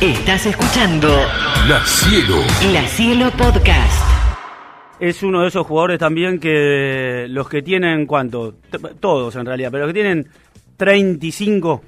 Estás escuchando La Cielo. La Cielo Podcast. Es uno de esos jugadores también que los que tienen, ¿cuánto? T- Todos en realidad, pero los que tienen 35.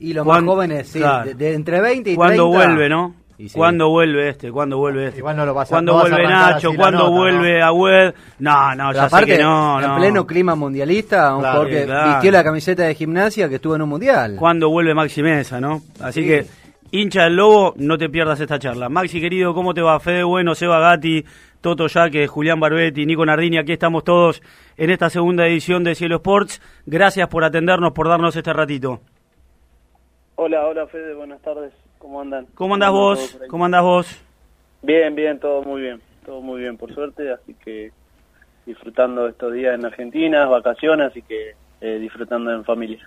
Y los más jóvenes, sí, claro. de, de entre 20 y 30. ¿Cuándo vuelve, no? Sí. ¿Cuándo vuelve este? ¿Cuándo vuelve este? Igual no lo vas a- ¿Cuándo no vuelve Nacho? ¿Cuándo nota, vuelve Agüed? No, no, Pero ya sé que no, en no. pleno clima mundialista, un Claro, jugador que claro. vistió la camiseta de gimnasia que estuvo en un mundial. ¿Cuándo vuelve Maxi Mesa, no? Así Sí. que, hincha del Lobo, no te pierdas esta charla. Maxi, querido, ¿cómo te va? Fede Bueno, Seba Gatti, Toto Yaque, Julián Barbetti, Nico Nardini, aquí estamos todos en esta segunda edición de Cielo Sports. Gracias por atendernos, por darnos este ratito. Hola, hola Fede, buenas tardes. ¿Cómo andan? ¿Cómo andás vos? ¿Cómo andás vos? Bien, bien, todo muy bien. Todo muy bien, por suerte. Así que disfrutando estos días en Argentina, vacaciones, así que eh, disfrutando en familia.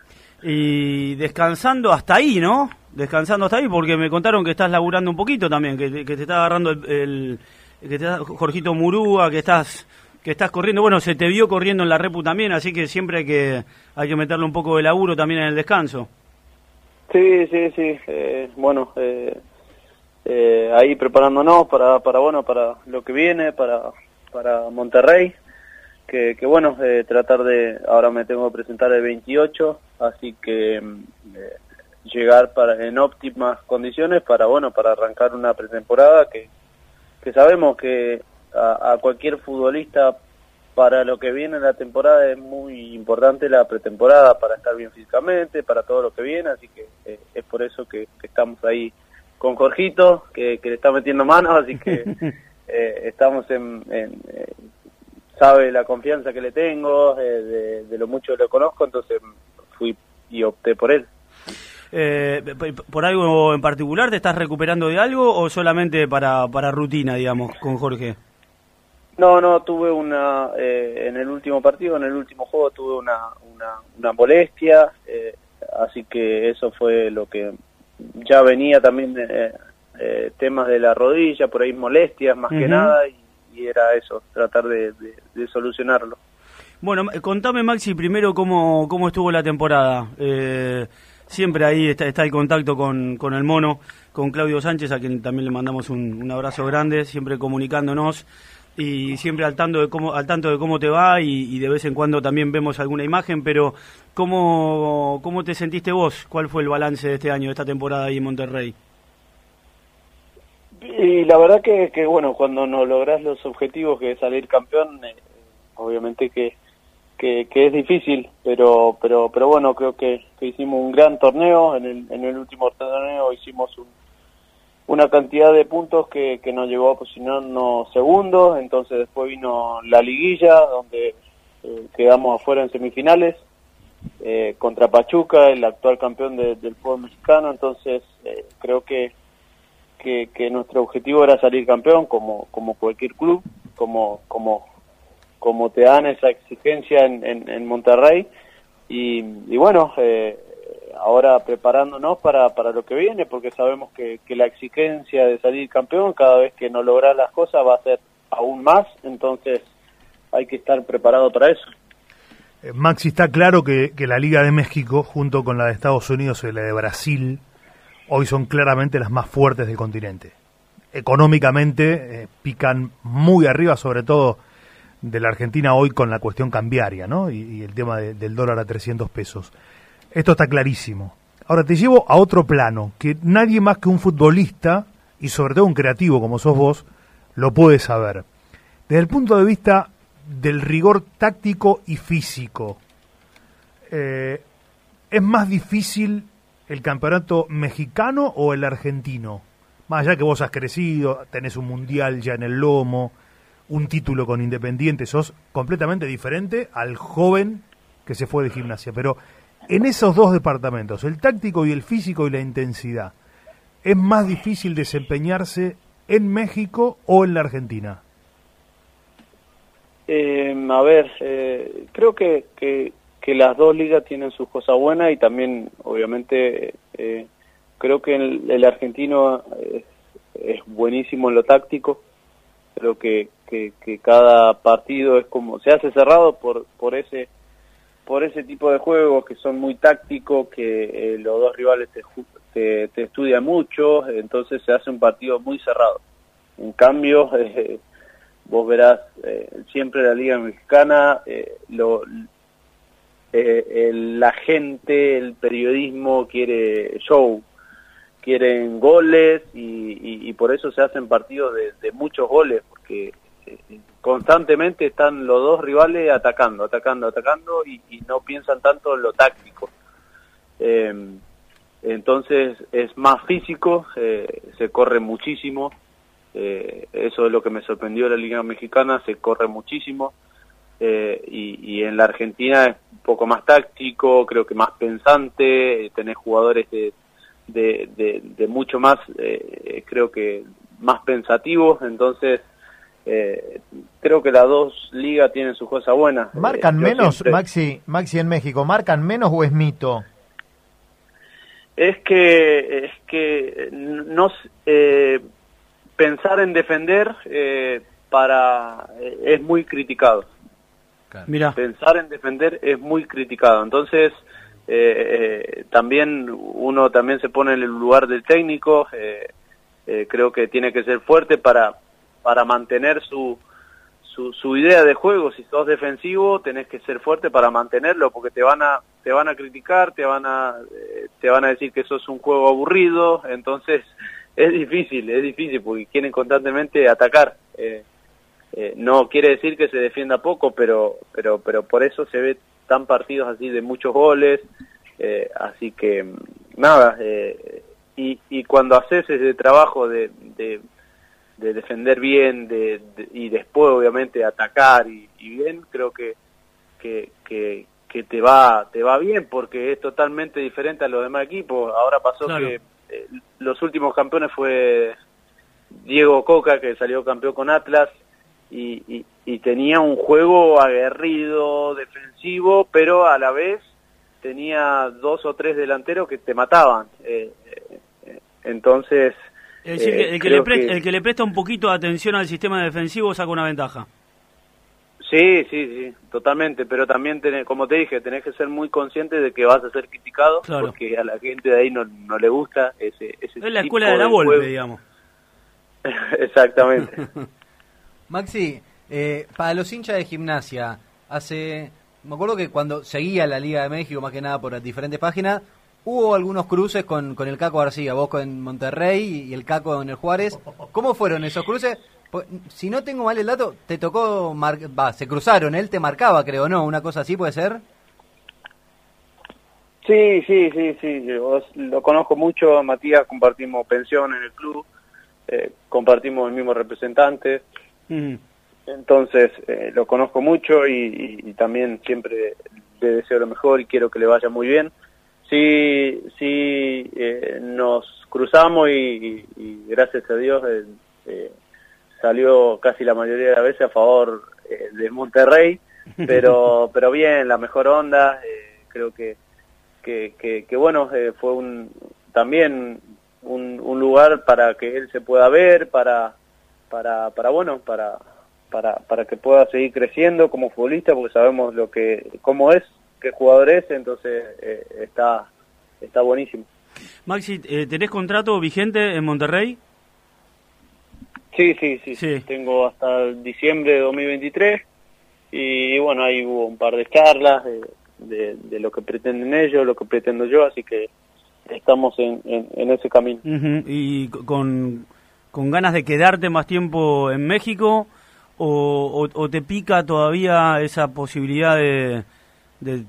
Y descansando hasta ahí, ¿no? Descansando hasta ahí, porque me contaron que estás laburando un poquito también, que te, está agarrando el, que te Jorgito Murúa, que estás que estás corriendo. Bueno, se te vio corriendo en la Repu también, así que siempre hay que hay que meterle un poco de laburo también en el descanso. Sí, sí, sí. eh, bueno, eh, eh, ahí preparándonos para, para, bueno, para lo que viene, para, para Monterrey. Que, que bueno, eh, tratar de, ahora me tengo que presentar el 28, así que mm, eh, llegar para, en óptimas condiciones para, bueno, para arrancar una pretemporada que, que sabemos que a, a cualquier futbolista para lo que viene en la temporada es muy importante la pretemporada para estar bien físicamente, para todo lo que viene, así que eh, es por eso que, que estamos ahí con Jorgito, que, que le está metiendo manos, así que eh, estamos en, en, eh, sabe la confianza que le tengo, eh, de, de lo mucho que lo conozco, entonces fui y opté por él. Eh, ¿Por algo en particular te estás recuperando de algo o solamente para, para rutina, digamos, con Jorge? No, no, tuve una, eh, en el último partido, en el último juego tuve una, una, una molestia, eh, así que eso fue lo que ya venía también, eh, eh, temas de la rodilla, por ahí molestias más que nada, y, y era eso, tratar de, de- de solucionarlo. Bueno, ma- contame Maxi primero cómo, cómo estuvo la temporada. Eh, siempre ahí está, está el contacto con, con el mono, con Claudio Sánchez, a quien también le mandamos un, un abrazo grande, siempre comunicándonos y siempre al tanto de cómo, al tanto de cómo te va y, de vez en cuando también vemos alguna imagen, pero ¿cómo, ¿cómo te sentiste vos? ¿Cuál fue el balance de este año, de esta temporada ahí en Monterrey? Y la verdad que, que bueno, cuando no logras los objetivos que es salir campeón, eh, obviamente que, que, que es difícil, pero pero pero bueno, creo que, que hicimos un gran torneo, en el, en el último torneo hicimos un- una cantidad de puntos que, que nos llevó a posicionarnos segundos, entonces después vino la liguilla, donde eh, quedamos afuera en semifinales, eh, contra Pachuca, el actual campeón de- del fútbol mexicano, entonces eh, creo que que, que nuestro objetivo era salir campeón como como cualquier club como como como te dan esa exigencia en, en, en Monterrey. Y, bueno eh, ahora preparándonos para, para lo que viene porque sabemos que, que la exigencia de salir campeón cada vez que no logras las cosas va a ser aún más. Entonces hay que estar preparado para eso. Eh, Maxi, está claro que, que la Liga de México, junto con la de Estados Unidos y la de Brasil, hoy son claramente las más fuertes del continente. Económicamente eh, pican muy arriba, sobre todo de la Argentina hoy con la cuestión cambiaria, ¿no? Y, el tema de- del dólar a 300 pesos. Esto está clarísimo. Ahora te llevo a otro plano, que nadie más que un futbolista, y sobre todo un creativo como sos vos, lo puede saber. Desde el punto de vista del rigor táctico y físico, eh, ¿es más difícil el campeonato mexicano o el argentino? Más allá que vos has crecido, tenés un mundial ya en el lomo, un título con Independiente, sos completamente diferente al joven que se fue de gimnasia. Pero en esos dos departamentos, el táctico y el físico y la intensidad, ¿es más difícil desempeñarse en México o en la Argentina? Eh, a ver, eh, creo que, que, que las dos ligas tienen sus cosas buenas y también, obviamente, eh, creo que el, el argentino es, es buenísimo en lo táctico. Creo que, que, que cada partido es como se hace cerrado por por ese por ese tipo de juegos que son muy tácticos, que eh, los dos rivales te, te, te estudian mucho, entonces se hace un partido muy cerrado. En cambio, eh, vos verás eh, siempre la Liga Mexicana, eh, lo, la gente, el periodismo quiere show, quieren goles y, y- y por eso se hacen partidos de, de muchos goles, porque constantemente están los dos rivales atacando, atacando, atacando y, y no piensan tanto en lo táctico. Eh, entonces es más físico, eh, se corre muchísimo, eh, eso es lo que me sorprendió de la Liga Mexicana, se corre muchísimo. eh, y, y en la Argentina es un poco más táctico, creo que más pensante, eh, tenés jugadores de, de, de, mucho más, eh, creo que más pensativos, entonces eh, creo que las dos ligas tienen sus cosas buenas. ¿Marcan Eh, yo menos, siempre- Maxi, Maxi en México? ¿Marcan menos o es mito? Es que, es que no, s- eh, pensar en defender eh, para eh, es muy criticado. Mira, Pensar en defender es muy criticado. Entonces, eh, eh, también uno también se pone en el lugar del técnico. eh, eh, creo que tiene que ser fuerte para, para mantener su, su, idea de juego. Si sos defensivo, tenés que ser fuerte para mantenerlo, porque te van a, te van a criticar, te van a, eh, te van a decir que sos un juego aburrido. Entonces, es difícil, es difícil, porque quieren constantemente atacar. Eh, eh, no quiere decir que se defienda poco, pero, pero, pero por eso se ve tan partidos así de muchos goles. eh, así que, nada, y, y cuando haces ese trabajo de, de, de defender bien de, de- y después obviamente atacar y, y bien, creo que, que, que, que te va te va bien porque es totalmente diferente a los demás equipos. Ahora pasó Claro. que eh, los últimos campeones fue Diego Coca, que salió campeón con Atlas, y, y, y tenía un juego aguerrido, defensivo, pero a la vez tenía dos o tres delanteros que te mataban. Eh, eh, eh, entonces... es decir, eh, que el, que le presta, el que le presta un poquito de atención al sistema defensivo saca una ventaja. Sí, sí, sí, totalmente, pero también, tenés, como te dije, tenés que ser muy consciente de que vas a ser criticado, Claro. porque a la gente de ahí no, no le gusta ese, ese Es la tipo escuela de la Volpe, juego. digamos. Exactamente. Maxi, eh, para los hinchas de gimnasia, hace. Me acuerdo que cuando seguía la Liga de México, más que nada por las diferentes páginas, hubo algunos cruces con, con el Caco García, vos en Monterrey y el Caco en el Juárez. ¿Cómo fueron esos cruces? Pues, Si no tengo mal el dato, te tocó. mar- se cruzaron, él te marcaba, creo, ¿no? Una cosa así puede ser. Sí, sí, sí, sí, yo lo conozco mucho, Matías, compartimos pensión en el club, eh, compartimos el mismo representante, entonces eh, lo conozco mucho y, y- y también siempre le deseo lo mejor y quiero que le vaya muy bien. Sí, sí, eh, nos cruzamos y, gracias a Dios eh, eh, salió casi la mayoría de las veces a favor eh, de Monterrey, pero pero bien, la mejor onda, eh, creo que que, que, que bueno, eh, fue un también un, un lugar para que él se pueda ver, para para para bueno, para para para que pueda seguir creciendo como futbolista, porque sabemos lo que cómo es, qué jugador es, entonces eh, está está buenísimo. Maxi, eh, ¿tenés contrato vigente en Monterrey? Sí, sí, sí, Sí. Tengo hasta el diciembre de 2023 y bueno, ahí hubo un par de charlas de, de, de lo que pretenden ellos, lo que pretendo yo, así que estamos en, en, en ese camino. ¿Y con, con ganas de quedarte más tiempo en México? ¿O, o- o te pica todavía esa posibilidad de, de,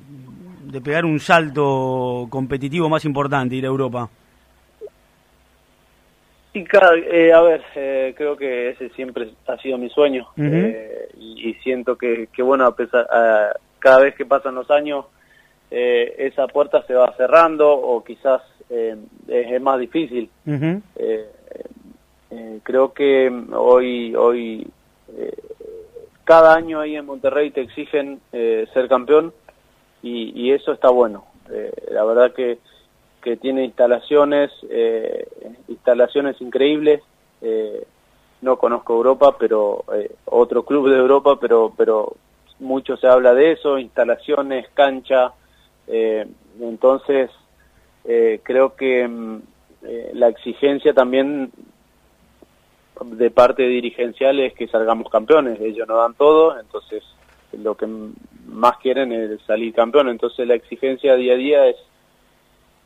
de pegar un salto competitivo más importante, ir a Europa? Y cada, eh, a ver, eh, creo que ese siempre ha sido mi sueño eh, y, y siento que, que bueno, a pesar, a- cada vez que pasan los años, eh, esa puerta se va cerrando o quizás eh, es, es más difícil. Eh, creo que hoy, hoy eh, cada año ahí en Monterrey te exigen eh, ser campeón y, y eso está bueno. Eh, la verdad que, que tiene instalaciones, eh, instalaciones increíbles. Eh, no conozco Europa, pero eh, otro club de Europa, pero pero mucho se habla de eso, instalaciones, cancha, eh, entonces eh, creo que mm, la exigencia también de parte dirigencial es que salgamos campeones, ellos no dan todo, entonces lo que más quieren es salir campeón, entonces la exigencia día a día es,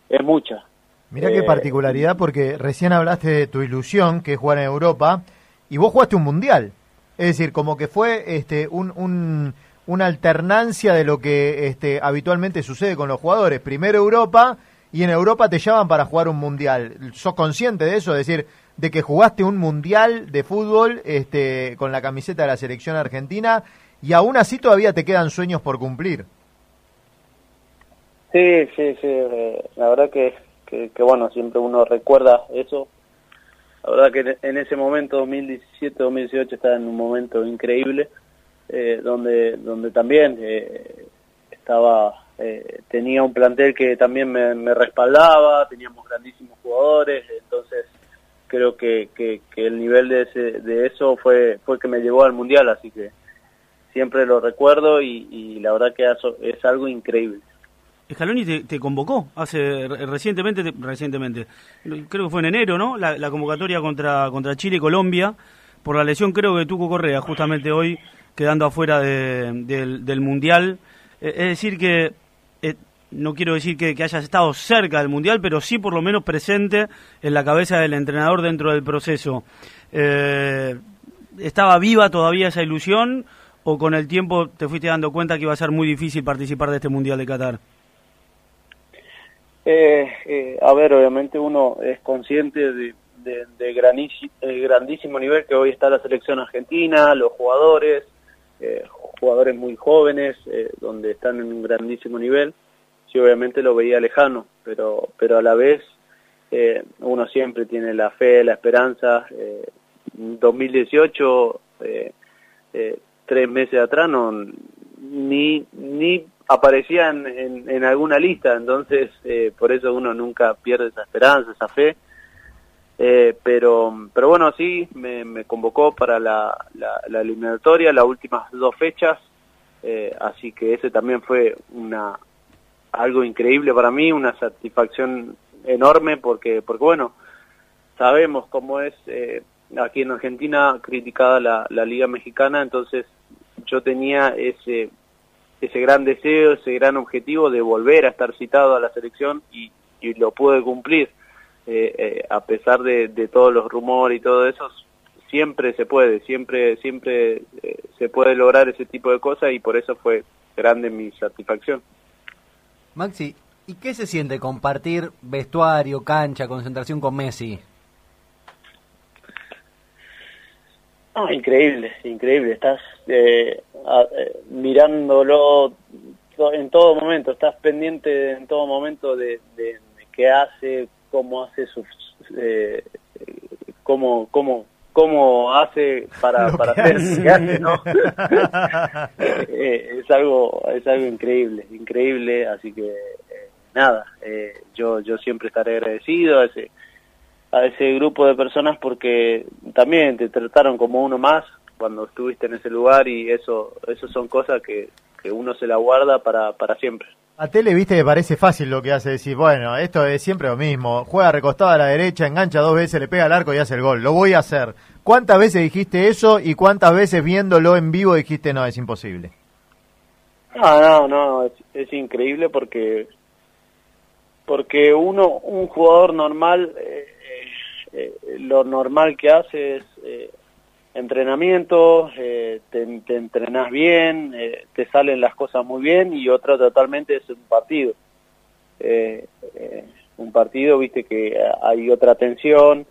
es mucha. Mira qué Eh, particularidad, porque recién hablaste de tu ilusión, que es jugar en Europa, y vos jugaste un mundial. Es decir, como que fue este, un, un- una alternancia de lo que este, habitualmente sucede con los jugadores. Primero Europa, y en Europa te llaman para jugar un mundial. ¿Sos consciente de eso? Es decir, de que jugaste un mundial de fútbol este, con la camiseta de la selección argentina, y aún así todavía te quedan sueños por cumplir. Sí, sí, sí, eh, la verdad que, que, bueno, siempre uno recuerda eso. La verdad que en- en ese momento, 2017-2018, estaba en un momento increíble, eh, donde, donde también eh, estaba, eh, tenía un plantel que también me, me respaldaba, teníamos grandísimos jugadores, entonces creo que, que, que el nivel de, ese, de eso fue, fue que me llevó al Mundial, así que siempre lo recuerdo y, y la verdad que es algo increíble. Scaloni te, te convocó hace re- recientemente, te- recientemente, creo que fue en enero, ¿no? La, convocatoria contra, contra Chile y Colombia, por la lesión creo que tuvo Correa, justamente hoy quedando afuera de- del, Mundial. Eh, es decir que, eh, no quiero decir que, que hayas estado cerca del Mundial, pero sí por lo menos presente en la cabeza del entrenador dentro del proceso. Eh, ¿Estaba viva todavía esa ilusión o con el tiempo te fuiste dando cuenta que iba a ser muy difícil participar de este Mundial de Qatar? Eh, eh, a ver, obviamente uno es consciente de, de, grandísimo nivel que hoy está la selección argentina, los jugadores, eh, jugadores muy jóvenes, eh, donde están en un grandísimo nivel. Sí, obviamente lo veía lejano, pero, pero a la vez eh, uno siempre tiene la fe, la esperanza. Eh, en 2018, eh, eh, tres meses atrás, no, ni, ni aparecía en, en, en alguna lista, entonces eh, por eso uno nunca pierde esa esperanza, esa fe. Eh, pero, pero bueno, sí, me, me convocó para la, la, la eliminatoria, las últimas dos fechas, eh, así que ese también fue una algo increíble para mí, una satisfacción enorme, porque, porque bueno, sabemos cómo es eh, aquí en Argentina criticada la, la Liga Mexicana, entonces yo tenía ese ese gran deseo, ese gran objetivo de volver a estar citado a la selección y, y lo pude cumplir. Eh, eh, a pesar de, de todos los rumores y todo eso, siempre se puede, siempre siempre eh, se puede lograr ese tipo de cosas y por eso fue grande mi satisfacción. Maxi, ¿y qué se siente compartir vestuario, cancha, concentración con Messi? Ah, increíble, increíble. Estás eh, a- eh, mirándolo to- en todo momento, estás pendiente en todo momento de, de- qué hace, cómo hace sus, eh, cómo, cómo, cómo hace para, Lo para que hacer hace. lo que hace, ¿no? Eh, es algo, es algo increíble, increíble. Así que eh, nada, eh, yo, yo siempre estaré agradecido a ese a ese grupo de personas porque también te trataron como uno más cuando estuviste en ese lugar y eso eso son cosas que, que uno se la guarda para, para siempre. A Tele, viste, que parece fácil lo que hace, decir, bueno, esto es siempre lo mismo. Juega recostado a la derecha, engancha dos veces, le pega al arco y hace el gol. Lo voy a hacer. ¿Cuántas veces dijiste eso y cuántas veces viéndolo en vivo dijiste, no, es imposible? No, no, no, es, es increíble porque porque uno, un jugador normal, eh, eh, lo normal que hace es eh, entrenamiento, eh, te, te entrenas bien, eh, te salen las cosas muy bien y otra totalmente es un partido. Eh, un partido, viste que hay otra tensión,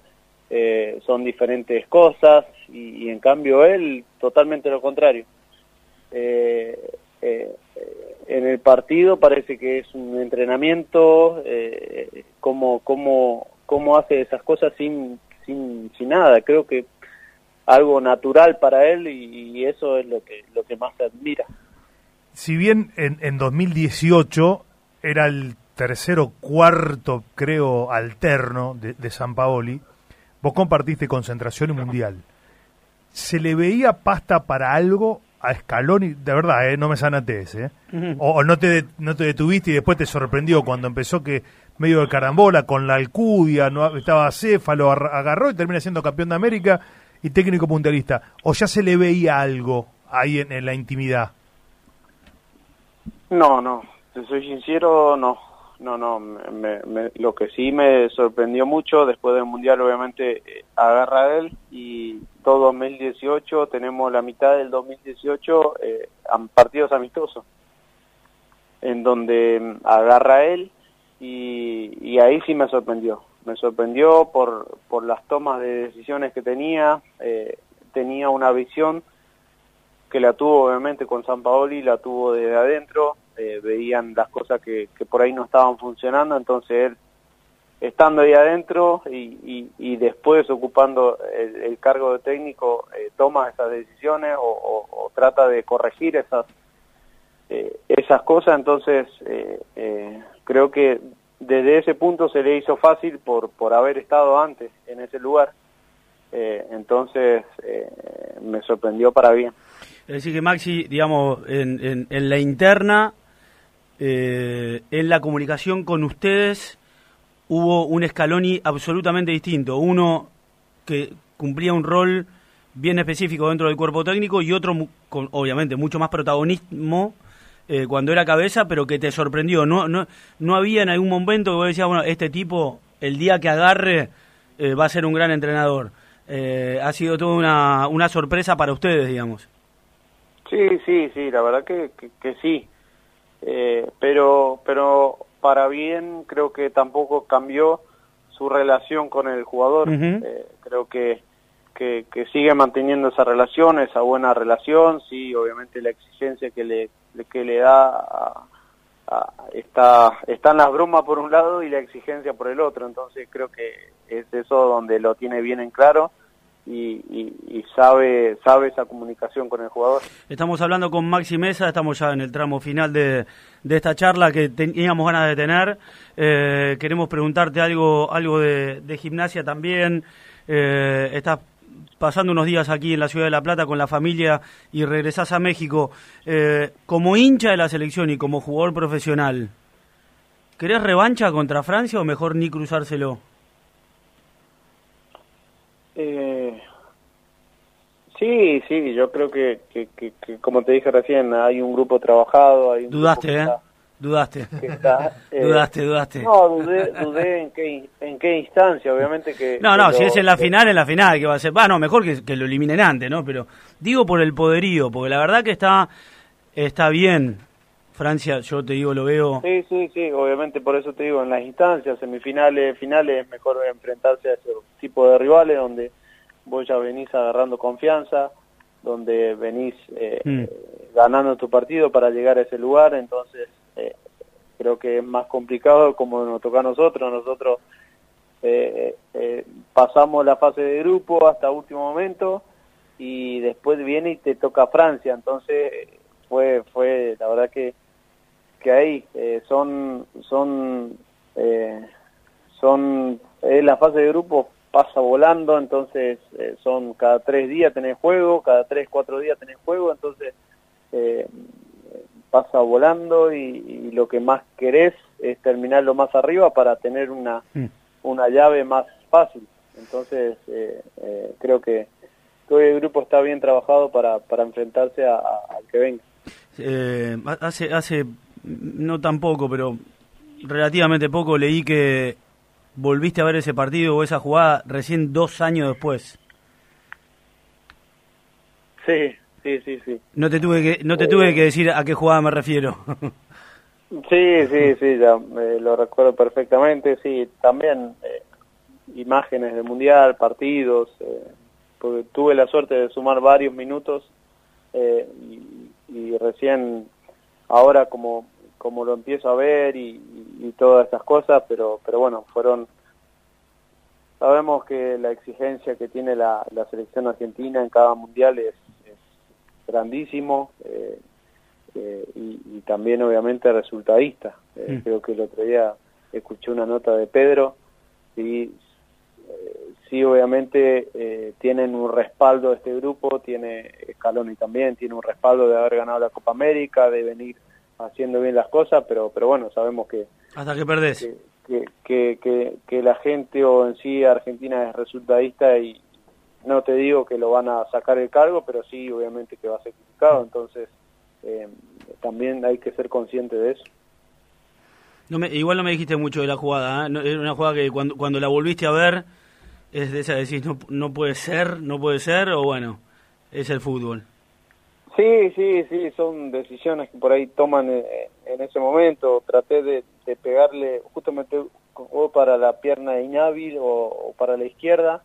son diferentes cosas y, y en cambio él totalmente lo contrario. En el partido parece que es un entrenamiento, eh, cómo, cómo, hace esas cosas sin, sin, sin nada. Creo que algo natural para él y, y eso es lo que, lo que más se admira. Si bien en, en 2018 era el tercero cuarto, creo, alterno de, de San Paoli, vos compartiste concentración y mundial. ¿Se le veía pasta para algo a Scaloni, de verdad, eh, no me sanates, ¿eh? o, o no, te, no te detuviste y después te sorprendió cuando empezó que medio de carambola con la Alcudia, no, estaba Céfalo, ar- agarró y termina siendo campeón de América y técnico mundialista. ¿O ya se le veía algo ahí en, la intimidad? No, no, soy sincero, no, no, no. me- me- lo que sí me sorprendió mucho después del mundial, obviamente, eh, agarra él y todo 2018 tenemos la mitad del 2018 eh, partidos amistosos, en donde mm, agarra él y, y ahí sí me sorprendió. Me sorprendió por, por las tomas de decisiones que tenía, eh, tenía una visión que la tuvo obviamente con San Paoli, la tuvo desde adentro, eh, veían las cosas que, que por ahí no estaban funcionando, entonces él, estando ahí adentro y, y, después ocupando el, cargo de técnico, eh, toma esas decisiones o, trata de corregir esas, esas cosas, entonces creo que desde ese punto se le hizo fácil por, por haber estado antes en ese lugar. Eh, entonces eh, me sorprendió para bien. Es decir, que Maxi, digamos, en, en- en la interna, eh, en la comunicación con ustedes, hubo un Scaloni absolutamente distinto. Uno que cumplía un rol bien específico dentro del cuerpo técnico y otro, con, obviamente, mucho más protagonismo eh, cuando era cabeza, pero que te sorprendió. No, no, no había en algún momento que vos decías, bueno, este tipo, el día que agarre, eh, va a ser un gran entrenador. Eh, ha sido toda una, una sorpresa para ustedes, digamos. Sí, sí, sí, la verdad que, que, que sí. Eh, pero, pero para bien creo que tampoco cambió su relación con el jugador. Eh, creo que, que, que sigue manteniendo esa relación, esa buena relación. Sí, obviamente la exigencia que le, que le da a- está, están las bromas por un lado y la exigencia por el otro. Entonces creo que es eso donde lo tiene bien en claro. Y, y, y sabe sabe esa comunicación con el jugador. Estamos hablando con Maxi Mesa, estamos ya en el tramo final de, de esta charla que teníamos ganas de tener. Eh, queremos preguntarte algo, algo de, de gimnasia también. Eh, estás pasando unos días aquí en la ciudad de La Plata con la familia y regresás a México. Eh, como hincha de la selección y como jugador profesional, ¿querés revancha contra Francia o mejor ni cruzárselo? Eh, sí, sí, yo creo que, que, que- que, como te dije recién, hay un grupo trabajado. Hay un Dudaste, grupo ¿eh? Dudaste. está, eh, Dudaste, dudaste. No, dudé, dudé en, qué, en qué instancia, obviamente que... No, no, si es en la que- final, en la final, que va a ser. Va, no, mejor que, que lo eliminen antes, ¿no? Pero digo por el poderío, porque la verdad que está, está bien. Francia, yo te digo, lo veo. Sí, sí, sí, obviamente por eso te digo, en las instancias, semifinales, finales, es mejor enfrentarse a ese tipo de rivales donde vos ya venís agarrando confianza, donde venís eh, Mm. ganando tu partido para llegar a ese lugar, entonces creo que es más complicado como nos toca a nosotros, nosotros eh, eh, pasamos la fase de grupo hasta último momento y después viene y te toca Francia, entonces fue, fue la verdad que que ahí eh, son son eh, son eh, la fase de grupo pasa volando entonces eh, son cada tres días tenés juego cada tres cuatro días tenés juego entonces eh, pasa volando y, y lo que más querés es terminar lo más arriba para tener una Mm. una llave más fácil entonces eh, eh, creo que todo el grupo está bien trabajado para, para enfrentarse a- a- al que venga Eh, hace, hace, no tan poco, pero relativamente poco leí que volviste a ver ese partido o esa jugada recién dos años después. sí sí sí sí No te tuve que, no te tuve que decir a qué jugada me refiero. Sí, sí, sí, ya eh, lo recuerdo perfectamente, sí, también eh, imágenes del Mundial, partidos, eh, porque tuve la suerte de sumar varios minutos eh, y, y recién ahora como, como lo empiezo a ver y, y- y todas estas cosas, pero, pero bueno, fueron, sabemos que la exigencia que tiene la, la selección argentina en cada Mundial es grandísimo, eh, eh, y, y también obviamente resultadista. Eh, Mm. Creo que el otro día escuché una nota de Pedro y eh, sí obviamente eh, tienen un respaldo de este grupo, tiene Scaloni también, tiene un respaldo de haber ganado la Copa América, de venir haciendo bien las cosas, pero pero bueno, sabemos que hasta que perdés. Que, que, que, que, la gente o en sí Argentina es resultadista y no te digo que lo van a sacar el cargo, pero sí obviamente que va a ser criticado, entonces eh, también hay que ser consciente de eso. No me, igual no me dijiste mucho de la jugada, ¿eh? es una jugada que cuando, cuando la volviste a ver es de esa decís no, no puede ser, no puede ser o bueno, es el fútbol. Sí, sí, sí, son decisiones que por ahí toman en, ese momento. Traté de, pegarle justamente o para la pierna inhábil o, para la izquierda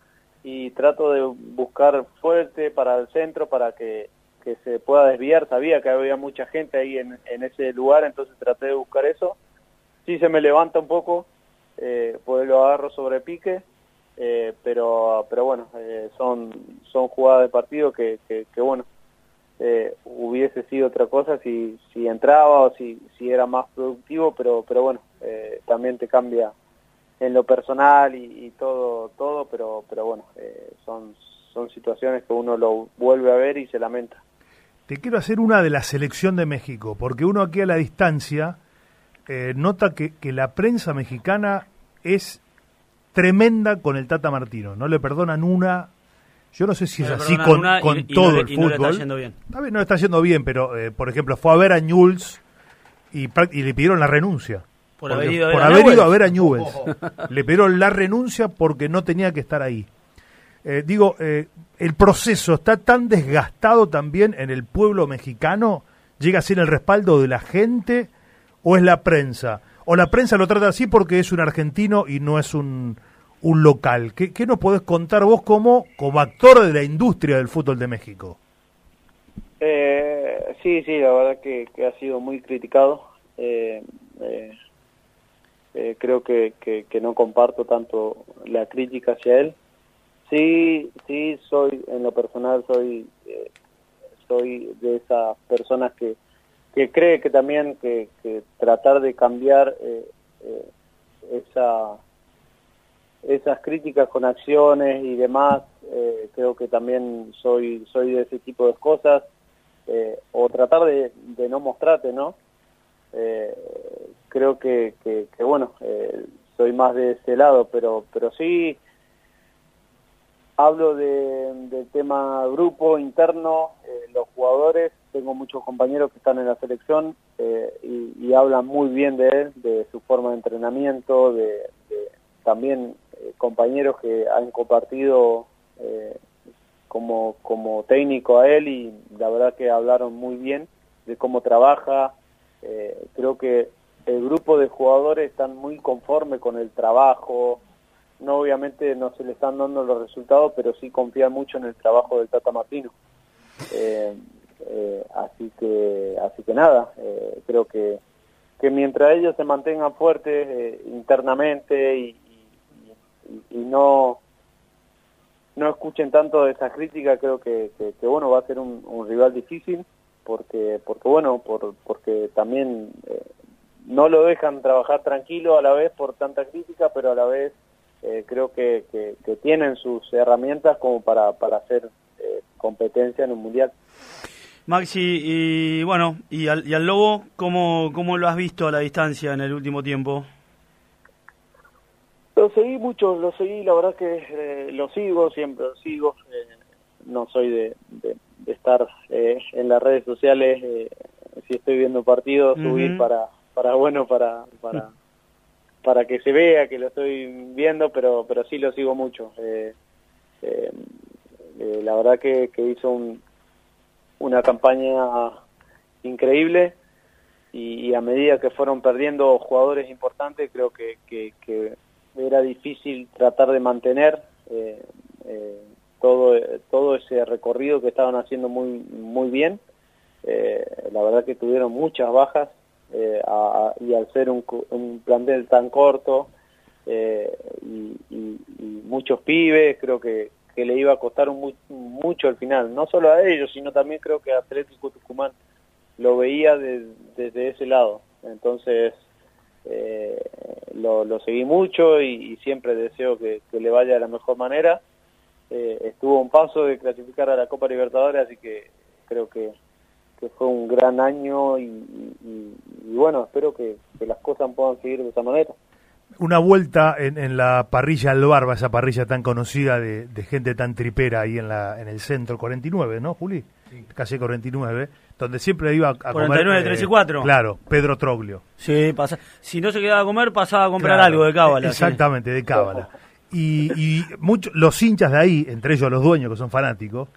y trato de buscar fuerte para el centro para que, que se pueda desviar. Sabía que había mucha gente ahí en, en, ese lugar, entonces traté de buscar eso. Sí se me levanta un poco, eh, pues lo agarro sobre pique, eh, pero pero bueno, eh, son, son jugadas de partido que, que, que bueno, eh, hubiese sido otra cosa si, si entraba o si, si era más productivo, pero, pero bueno, eh, también te cambia en lo personal y, todo, todo pero, pero bueno, eh, son, son situaciones que uno lo vuelve a ver y se lamenta. Te quiero hacer una de la selección de México, porque uno aquí a la distancia nota que, que la prensa mexicana es tremenda con el Tata Martino, no le perdonan una yo no sé si es así con, todo el fútbol. No está yendo bien. no está yendo bien, pero eh, por ejemplo fue a ver a Newell's y, le pidieron la renuncia. Por haber ido, a, ver a Newell's. Le pidieron la renuncia porque no tenía que estar ahí. Eh, digo, eh, el proceso está tan desgastado también en el pueblo mexicano, llega a ser el respaldo de la gente o es la prensa. O la prensa lo trata así porque es un argentino y no es un, un local. ¿Qué, qué nos podés contar vos como, como actor de la industria del fútbol de México? Eh, sí, sí, la verdad que, ha sido muy criticado. Eh, eh, eh, creo que, que, no comparto tanto la crítica hacia él. Sí, sí, soy, en lo personal, soy, soy de esas personas que, que cree que también que, tratar de cambiar esa esas críticas con acciones y demás, eh, creo que también soy, soy de ese tipo de cosas, eh, o tratar de, de, no mostrarte, ¿no? Eh, creo que, que, bueno, soy más de ese lado, pero, pero sí hablo de, del tema grupo interno, los jugadores, tengo muchos compañeros que están en la selección y, y, hablan muy bien de él, de su forma de entrenamiento, de, de también eh, compañeros que han compartido eh, como, como técnico a él y la verdad que hablaron muy bien de cómo trabaja. Eh, creo que el grupo de jugadores están muy conforme con el trabajo. No, obviamente no se le están dando los resultados, pero sí confían mucho en el trabajo del Tata Martino. así que, así que nada, creo que que mientras ellos se mantengan fuertes internamente y, y, no no escuchen tanto de esa crítica creo que, que, bueno va a ser un, rival difícil porque porque bueno por, porque también eh, no lo dejan trabajar tranquilo a la vez por tanta crítica pero a la vez eh, creo que, que, tienen sus herramientas como para, para hacer eh, competencia en un mundial Maxi, y bueno, y al, y al Lobo, ¿cómo, ¿cómo lo has visto a la distancia en el último tiempo? Lo seguí mucho, lo seguí, la verdad que eh, lo sigo, siempre lo sigo. Eh, no soy de, de, estar eh, en las redes sociales, si estoy viendo partidos, subir para, bueno, para, para, para que se vea que lo estoy viendo, pero, pero sí lo sigo mucho. la verdad que, hizo un, una campaña increíble y, a medida que fueron perdiendo jugadores importantes, creo que, que, que era difícil tratar de mantener eh, eh, todo todo ese recorrido que estaban haciendo muy muy bien eh, la verdad que tuvieron muchas bajas y al ser un, un, plantel tan corto y, muchos pibes creo que, que le iba a costar mucho al final. No solo a ellos sino también creo que Atlético Tucumán. Lo veía desde ese lado. Entonces eh, lo, lo seguí mucho y, y siempre deseo que, le vaya de la mejor manera. Eh, estuvo a un paso de clasificar a la Copa Libertadores, así que creo que, que fue un gran año y, y- y bueno, espero que, que las cosas puedan seguir de esa manera. Una vuelta en, en la parrilla Albarba, esa parrilla tan conocida de, de gente tan tripera ahí en, la, en el centro, 49, ¿no, Juli? Calle 49, donde siempre iba a, a comer... 49, 3 y 4. Claro, Pedro Troglio. Sí, pasa. Si no se quedaba a comer, pasaba a comprar Claro, algo de cábala. sí. Exactamente, de cábala. Y, y muchos los hinchas de ahí, entre ellos los dueños que son fanáticos,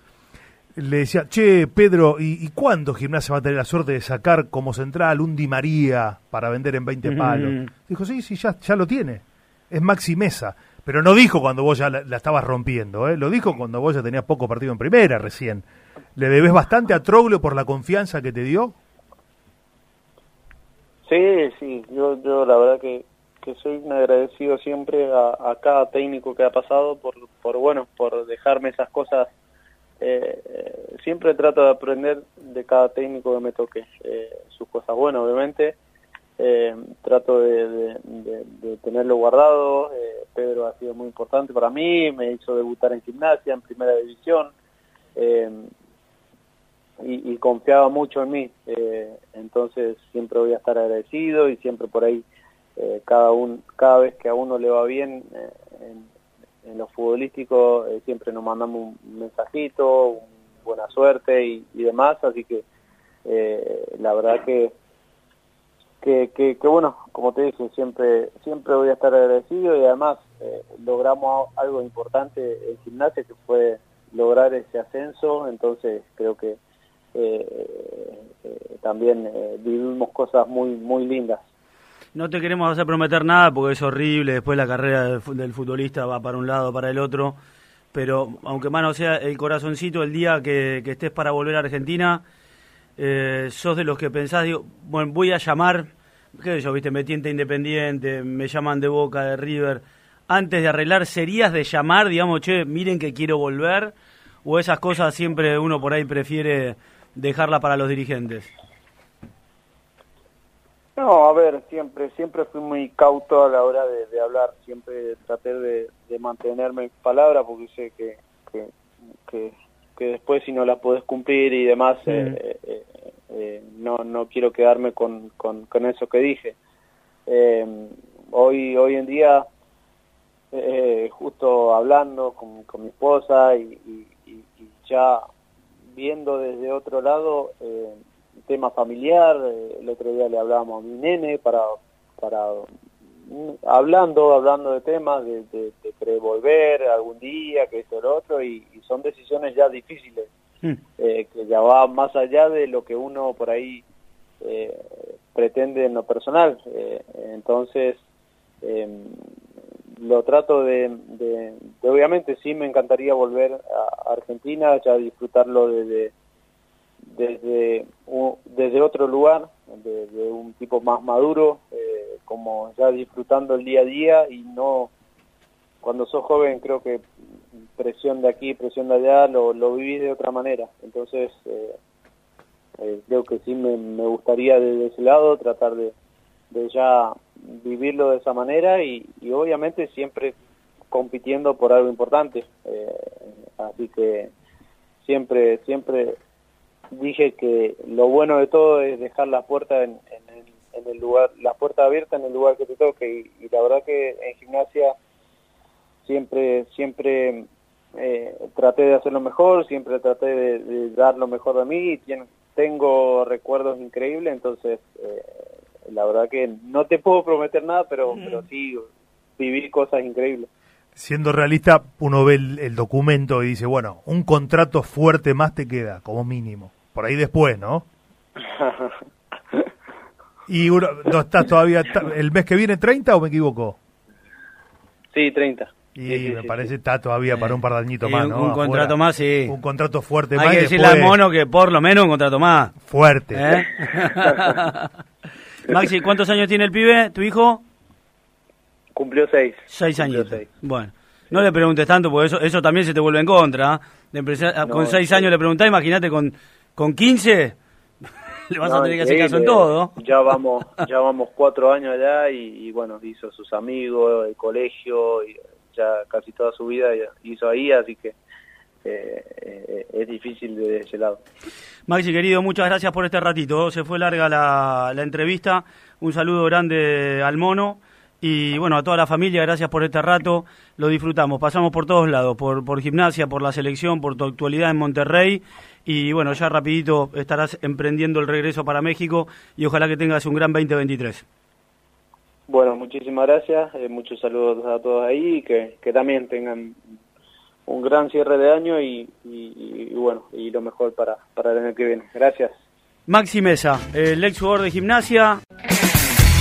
le decían, che, Pedro, ¿y, y cuándo Gimnasia va a tener la suerte de sacar como central un Di María para vender en 20 Ujú. palos? Dijo, sí, sí, ya, ya lo tiene. Es Maxi Mesa. Pero no dijo cuando vos ya la, la estabas rompiendo, ¿eh? lo dijo cuando vos ya tenías poco partido en primera recién. ¿Le debes bastante a Troglio por la confianza que te dio? Sí, sí, yo, yo la verdad que, que soy un agradecido siempre a, a cada técnico que ha pasado por, por bueno, por dejarme esas cosas. Eh, eh, siempre trato de aprender de cada técnico que me toque, eh, sus cosas buenas, obviamente. Eh, trato de, de- tenerlo guardado. Pedro ha sido muy importante para mí, me hizo debutar en gimnasia, en primera división. Y, y confiaba mucho en mí. entonces siempre voy a estar agradecido y siempre por ahí, cada, un, cada vez que a uno le va bien en, en lo futbolístico, eh, siempre nos mandamos un mensajito, un buena suerte y, demás. Así que eh, la verdad que, que, bueno, como te dije, siempre, siempre voy a estar agradecido y además eh, logramos algo importante en gimnasia que fue lograr ese ascenso, entonces creo que también vivimos cosas muy muy lindas. No te queremos hacer prometer nada porque es horrible. Después la carrera del, fu- del futbolista va para un lado, para el otro. Pero aunque más no sea el corazoncito, el día que, estés para volver a Argentina, eh, sos de los que pensás, digo, bueno, voy a llamar, qué sé yo, viste, me tienta Independiente, me llaman de Boca, de River. Antes de arreglar, ¿serías de llamar, digamos, che, miren que quiero volver? ¿O esas cosas siempre uno por ahí prefiere dejarla para los dirigentes? No, a ver, siempre siempre fui muy cauto a la hora de, de hablar, siempre traté de, de mantenerme en palabra porque sé que, que, que, que después si no las podés cumplir y demás, eh, eh, eh, no, no quiero quedarme con, con, con eso que dije. Hoy, hoy en día, eh, justo hablando con, con mi esposa y, y- y- y ya viendo desde otro lado eh, tema familiar, eh, el otro día le hablábamos a mi nene para, para mm, hablando, hablando de temas, de, de, de querer volver algún día, que esto, lo otro, y, y son decisiones ya difíciles, Hmm. eh, que ya va más allá de lo que uno por ahí eh, pretende en lo personal. Eh, entonces, eh, lo trato de, de, de- obviamente sí me encantaría volver a Argentina, ya disfrutarlo desde desde desde otro lugar, de, de un tipo más maduro, eh, como ya disfrutando el día a día y no cuando sos joven creo que presión de aquí, presión de allá, lo, lo vivís de otra manera. Entonces eh, eh, creo que sí me, gustaría desde ese lado tratar de, de ya vivirlo de esa manera y, y obviamente siempre compitiendo por algo importante. Eh, así que siempre, siempre dije que lo bueno de todo es dejar la puerta en, en el, en el lugar, la puerta abierta en el lugar que te toque y, y la verdad que en gimnasia siempre, siempre eh, traté de hacerlo mejor, siempre traté de, de dar lo mejor de mí y tengo recuerdos increíbles, entonces eh, la verdad que no te puedo prometer nada, pero, pero sí viví cosas increíbles. Siendo realista, uno ve el, el documento y dice, bueno, un contrato fuerte más te queda, como mínimo. Por ahí después, ¿no? Y uno, no estás todavía, ¿el mes que viene 30 o me equivoco? sí, 30. Y Sí, sí, me sí, parece está todavía para un par de añitos más, un- ¿no? un Afuera. contrato más, sí. Un contrato fuerte más. Hay y que decirle después al mono que por lo menos un contrato más. Fuerte. ¿eh? Maxi, ¿cuántos años tiene el pibe, tu hijo? Cumplió 6. Seis años. Bueno, no le preguntes tanto porque eso, eso también se te vuelve en contra. De empezar- No, con seis sí. años le preguntás, imagínate con, con 15. Le vas a tener que hacer caso en todo. Ya vamos, ya vamos cuatro años allá y, y bueno, hizo sus amigos, el colegio, y ya casi toda su vida hizo ahí, así que eh, eh, es difícil de ese lado. Maxi, querido, muchas gracias por este ratito. Se fue larga la, la entrevista. Un saludo grande al mono. Y bueno, a toda la familia, gracias por este rato. Lo disfrutamos. Pasamos por todos lados, por, por gimnasia, por la selección, por tu actualidad en Monterrey. Y bueno, ya rapidito estarás emprendiendo el regreso para México y ojalá que tengas un gran 2023. Bueno, muchísimas gracias, eh, muchos saludos a todos ahí y que, que también tengan un gran cierre de año y, y- y bueno, y lo mejor para, para el año que viene. Gracias. Maxi Mesa, el ex jugador de gimnasia,